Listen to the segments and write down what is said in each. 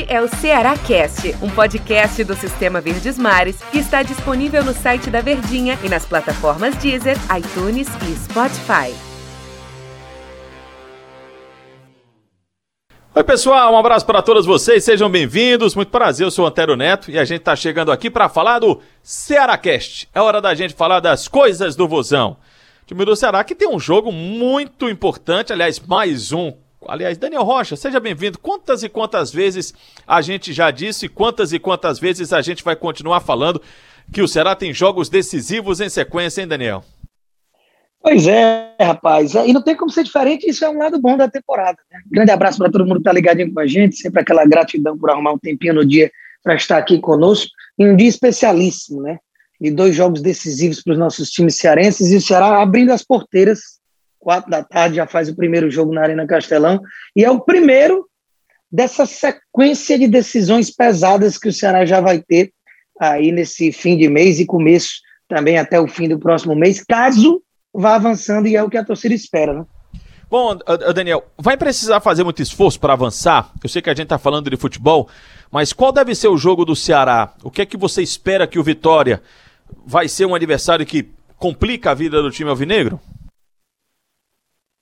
Este é o Ceará Cast, um podcast do Sistema Verdes Mares que está disponível no site da Verdinha e nas plataformas Deezer, iTunes e Spotify. Oi, pessoal, um abraço para todos vocês, sejam bem-vindos. Muito prazer, eu sou o Antero Neto e a gente está chegando aqui para falar do Ceará Cast. É hora da gente falar das coisas do Vozão. O time do Ceará que tem um jogo muito importante, aliás, mais um Aliás, Daniel Rocha, seja bem-vindo. Quantas e quantas vezes a gente já disse, quantas e quantas vezes a gente vai continuar falando que o Ceará tem jogos decisivos em sequência, hein, Daniel? Pois é, rapaz. E não tem como ser diferente, isso é um lado bom da temporada. Né? Grande abraço para todo mundo que está ligadinho com a gente, sempre aquela gratidão por arrumar um tempinho no dia para estar aqui conosco. E um dia especialíssimo, né? De dois jogos decisivos para os nossos times cearenses e o Ceará abrindo as porteiras quatro da tarde, já faz o primeiro jogo na Arena Castelão, e é o primeiro dessa sequência de decisões pesadas que o Ceará já vai ter aí nesse fim de mês e começo também até o fim do próximo mês, caso vá avançando, e é o que a torcida espera, né? Bom, Daniel, vai precisar fazer muito esforço para avançar? Eu sei que a gente está falando de futebol, mas qual deve ser o jogo do Ceará? O que é que você espera que o Vitória vai ser um adversário que complica a vida do time alvinegro?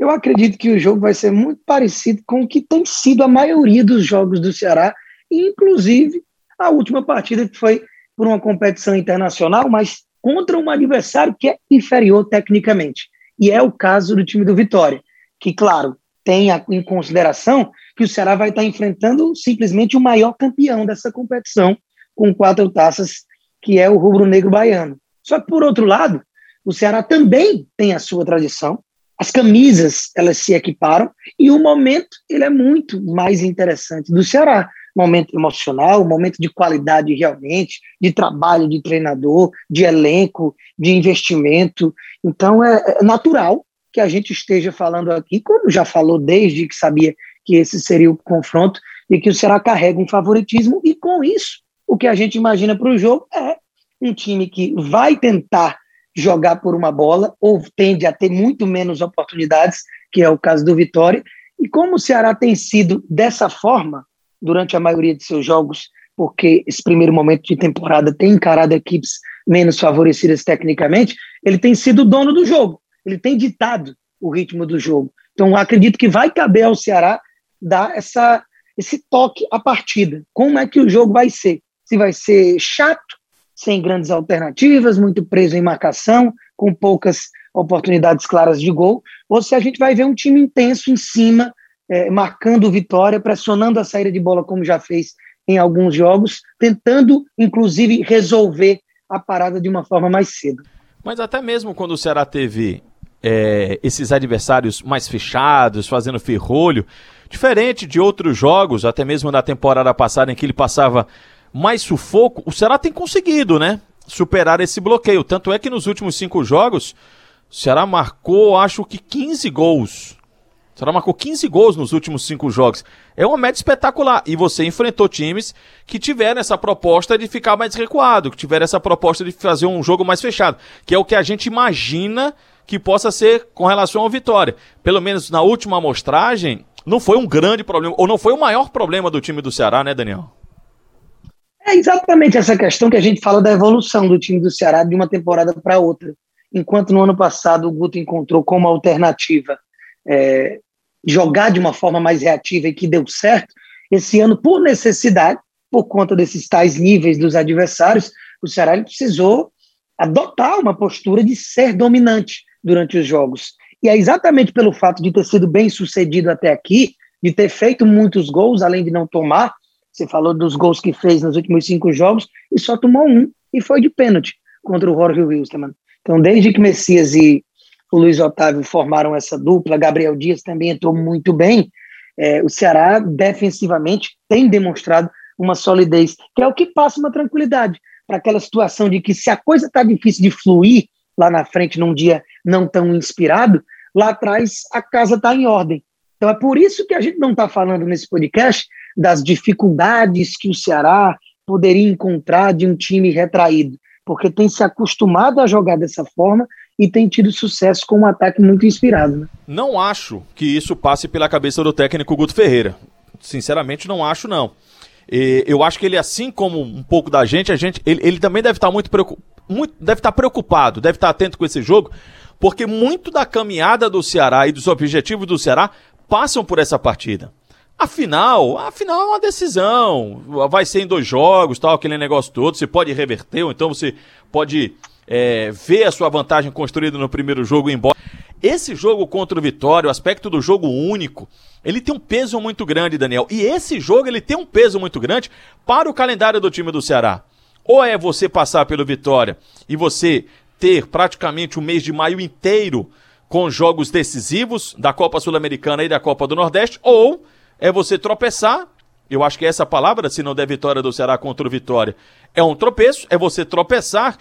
Eu acredito que o jogo vai ser muito parecido com o que tem sido a maioria dos jogos do Ceará, inclusive a última partida que foi por uma competição internacional, mas contra um adversário que é inferior tecnicamente. E é o caso do time do Vitória, que, claro, tem em consideração que o Ceará vai estar enfrentando simplesmente o maior campeão dessa competição, com quatro taças, que é o rubro-negro baiano. Só que, por outro lado, o Ceará também tem a sua tradição, as camisas elas se equiparam e o momento ele é muito mais interessante do Ceará momento emocional, momento de qualidade realmente, de trabalho de treinador, de elenco, de investimento. Então é, é natural que a gente esteja falando aqui, como já falou desde que sabia que esse seria o confronto e que o Ceará carrega um favoritismo e com isso o que a gente imagina para o jogo é um time que vai tentar jogar por uma bola, ou tende a ter muito menos oportunidades, que é o caso do Vitória. E como o Ceará tem sido dessa forma durante a maioria de seus jogos, porque esse primeiro momento de temporada tem encarado equipes menos favorecidas tecnicamente, ele tem sido o dono do jogo, ele tem ditado o ritmo do jogo. Então, acredito que vai caber ao Ceará dar essa, esse toque à partida. Como é que o jogo vai ser? Se vai ser chato, sem grandes alternativas, muito preso em marcação, com poucas oportunidades claras de gol, ou se a gente vai ver um time intenso em cima, é, marcando vitória, pressionando a saída de bola, como já fez em alguns jogos, tentando, inclusive, resolver a parada de uma forma mais cedo. Mas até mesmo quando o Ceará teve é, esses adversários mais fechados, fazendo ferrolho, diferente de outros jogos, até mesmo na temporada passada, em que ele passava mais sufoco, o Ceará tem conseguido, né? Superar esse bloqueio. Tanto é que nos últimos cinco jogos, o Ceará marcou, acho que 15 gols. O Ceará marcou 15 gols nos últimos cinco jogos. É uma média espetacular. E você enfrentou times que tiveram essa proposta de ficar mais recuado, que tiveram essa proposta de fazer um jogo mais fechado, que é o que a gente imagina que possa ser com relação ao Vitória. Pelo menos na última amostragem, não foi um grande problema, ou não foi o maior problema do time do Ceará, né, Daniel? É exatamente essa questão que a gente fala da evolução do time do Ceará de uma temporada para outra. Enquanto no ano passado o Guto encontrou como alternativa é, jogar de uma forma mais reativa e que deu certo, esse ano, por necessidade, por conta desses tais níveis dos adversários, o Ceará precisou adotar uma postura de ser dominante durante os jogos. E é exatamente pelo fato de ter sido bem sucedido até aqui, de ter feito muitos gols, além de não tomar, você falou dos gols que fez nos últimos cinco jogos e só tomou um e foi de pênalti contra o Jorge Wilstermann. Então, desde que Messias e o Luiz Otávio formaram essa dupla, Gabriel Dias também entrou muito bem. É, o Ceará, defensivamente, tem demonstrado uma solidez, que é o que passa uma tranquilidade para aquela situação de que se a coisa está difícil de fluir lá na frente num dia não tão inspirado, lá atrás a casa está em ordem. Então é por isso que a gente não está falando nesse podcast das dificuldades que o Ceará poderia encontrar de um time retraído, porque tem se acostumado a jogar dessa forma e tem tido sucesso com um ataque muito inspirado. Né? Não acho que isso passe pela cabeça do técnico Guto Ferreira. Sinceramente, não acho, não. E eu acho que ele, assim como um pouco da gente, a gente ele, ele também deve estar muito, muito deve estar preocupado, deve estar atento com esse jogo, porque muito da caminhada do Ceará e dos objetivos do Ceará passam por essa partida. Afinal, afinal é uma decisão. Vai ser em dois jogos, tal, aquele negócio todo. Você pode reverter, ou então você pode é, ver a sua vantagem construída no primeiro jogo e embora. Esse jogo contra o Vitória, o aspecto do jogo único, ele tem um peso muito grande, Daniel. E esse jogo ele tem um peso muito grande para o calendário do time do Ceará. Ou é você passar pelo Vitória e você ter praticamente o mês de maio inteiro com jogos decisivos da Copa Sul-Americana e da Copa do Nordeste, ou é você tropeçar. Eu acho que é essa palavra, se não der vitória do Ceará contra o Vitória, é um tropeço, é você tropeçar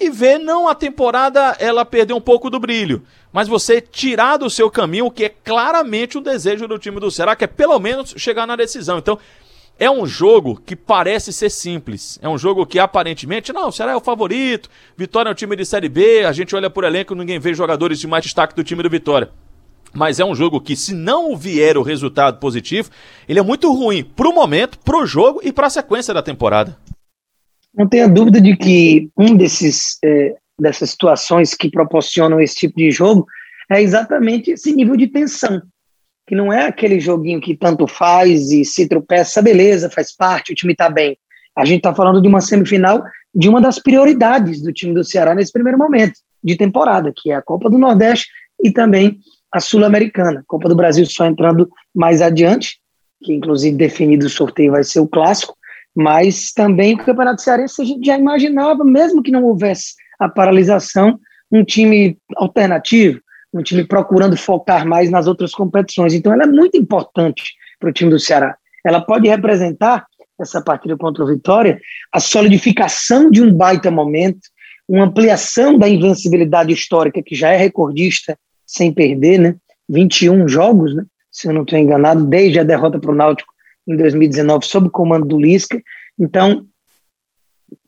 e ver não a temporada ela perder um pouco do brilho, mas você tirar do seu caminho o que é claramente o desejo do time do Ceará, que é pelo menos chegar na decisão. Então, é um jogo que parece ser simples. É um jogo que aparentemente, não, o Ceará é o favorito, Vitória é um time de Série B, a gente olha por elenco, ninguém vê jogadores de mais destaque do time do Vitória. Mas é um jogo que, se não vier o resultado positivo, ele é muito ruim pro momento, pro jogo e pra sequência da temporada. Não tenha dúvida de que um desses é, dessas situações que proporcionam esse tipo de jogo é exatamente esse nível de tensão, que não é aquele joguinho que tanto faz e se tropeça, beleza, faz parte, o time está bem. A gente está falando de uma semifinal de uma das prioridades do time do Ceará nesse primeiro momento de temporada, que é a Copa do Nordeste e também a Sul-Americana. Copa do Brasil só entrando mais adiante, que inclusive definido o sorteio vai ser o clássico, mas também o Campeonato Cearense a gente já imaginava, mesmo que não houvesse a paralisação, um time alternativo, um time procurando focar mais nas outras competições. Então ela é muito importante para o time do Ceará. Ela pode representar essa partida contra o Vitória, a solidificação de um baita momento, uma ampliação da invencibilidade histórica que já é recordista sem perder, né? 21 jogos, né? se eu não estou enganado, desde a derrota para o Náutico em 2019, sob o comando do Lisca. Então,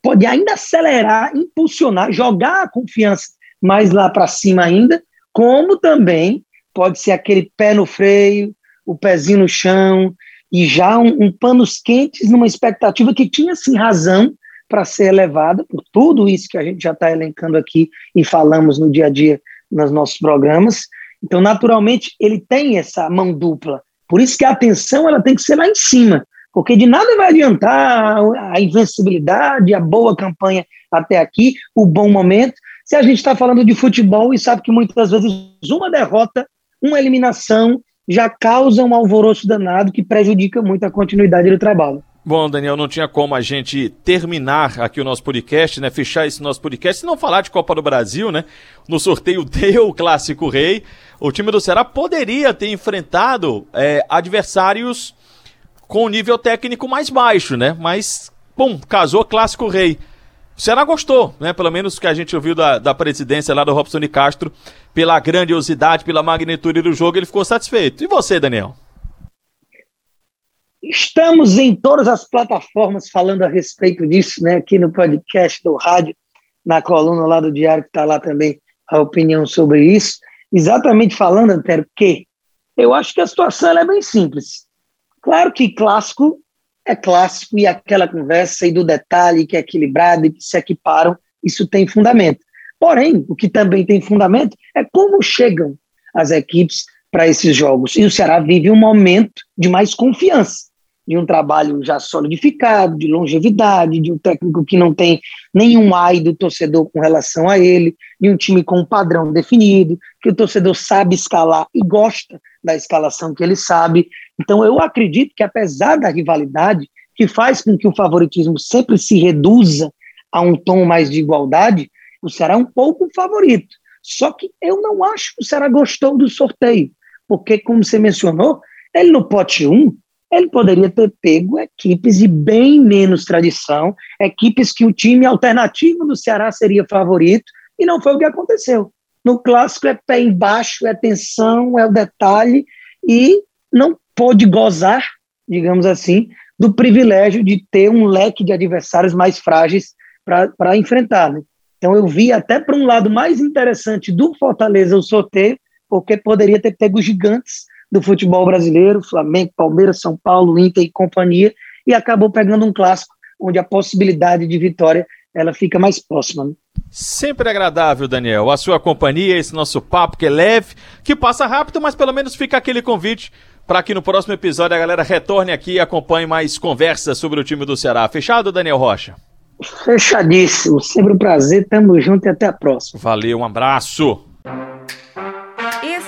pode ainda acelerar, impulsionar, jogar a confiança mais lá para cima ainda, como também pode ser aquele pé no freio, o pezinho no chão, e já um, um panos quentes numa expectativa que tinha sim razão para ser elevada por tudo isso que a gente já está elencando aqui e falamos no dia a dia nos nossos programas. Então, naturalmente, ele tem essa mão dupla. Por isso que a atenção ela tem que ser lá em cima, porque de nada vai adiantar a invencibilidade, a boa campanha até aqui, o bom momento, se a gente está falando de futebol e sabe que muitas vezes uma derrota, uma eliminação já causa um alvoroço danado que prejudica muito a continuidade do trabalho. Bom, Daniel, não tinha como a gente terminar aqui o nosso podcast, né? Fechar esse nosso podcast e não falar de Copa do Brasil, né? No sorteio deu Clássico Rei. O time do Ceará poderia ter enfrentado é, adversários com nível técnico mais baixo, né? Mas, pum, casou Clássico Rei. O Ceará gostou, né? Pelo menos o que a gente ouviu da, da presidência lá do Robson de Castro, pela grandiosidade, pela magnitude do jogo, ele ficou satisfeito. E você, Daniel? Estamos em todas as plataformas falando a respeito disso, né? Aqui no podcast do rádio, na coluna lá do Diário, que está lá também a opinião sobre isso. Exatamente falando, Antero, que eu acho que a situação é bem simples. Claro que clássico é clássico e aquela conversa e do detalhe que é equilibrado e que se equiparam, isso tem fundamento. Porém, o que também tem fundamento é como chegam as equipes para esses jogos. E o Ceará vive um momento de mais confiança de um trabalho já solidificado, de longevidade, de um técnico que não tem nenhum ai do torcedor com relação a ele, de um time com um padrão definido, que o torcedor sabe escalar e gosta da escalação que ele sabe. Então, eu acredito que, apesar da rivalidade, que faz com que o favoritismo sempre se reduza a um tom mais de igualdade, o Ceará é um pouco favorito. Só que eu não acho que o Ceará gostou do sorteio, porque, como você mencionou, ele no pote 1 ele poderia ter pego equipes de bem menos tradição, equipes que o time alternativo do Ceará seria favorito, e não foi o que aconteceu. No clássico é pé embaixo, é tensão, é o detalhe, e não pôde gozar, digamos assim, do privilégio de ter um leque de adversários mais frágeis para enfrentar. Né? Então eu vi até para um lado mais interessante do Fortaleza o sorteio, porque poderia ter pego gigantes do futebol brasileiro, Flamengo, Palmeiras, São Paulo, Inter e companhia, e acabou pegando um clássico onde a possibilidade de vitória ela fica mais próxima. Né? Sempre agradável, Daniel, a sua companhia, esse nosso papo que é leve, que passa rápido, mas pelo menos fica aquele convite para que no próximo episódio a galera retorne aqui e acompanhe mais conversas sobre o time do Ceará. Fechado, Daniel Rocha? Fechadíssimo, sempre um prazer, tamo junto e até a próxima. Valeu, um abraço.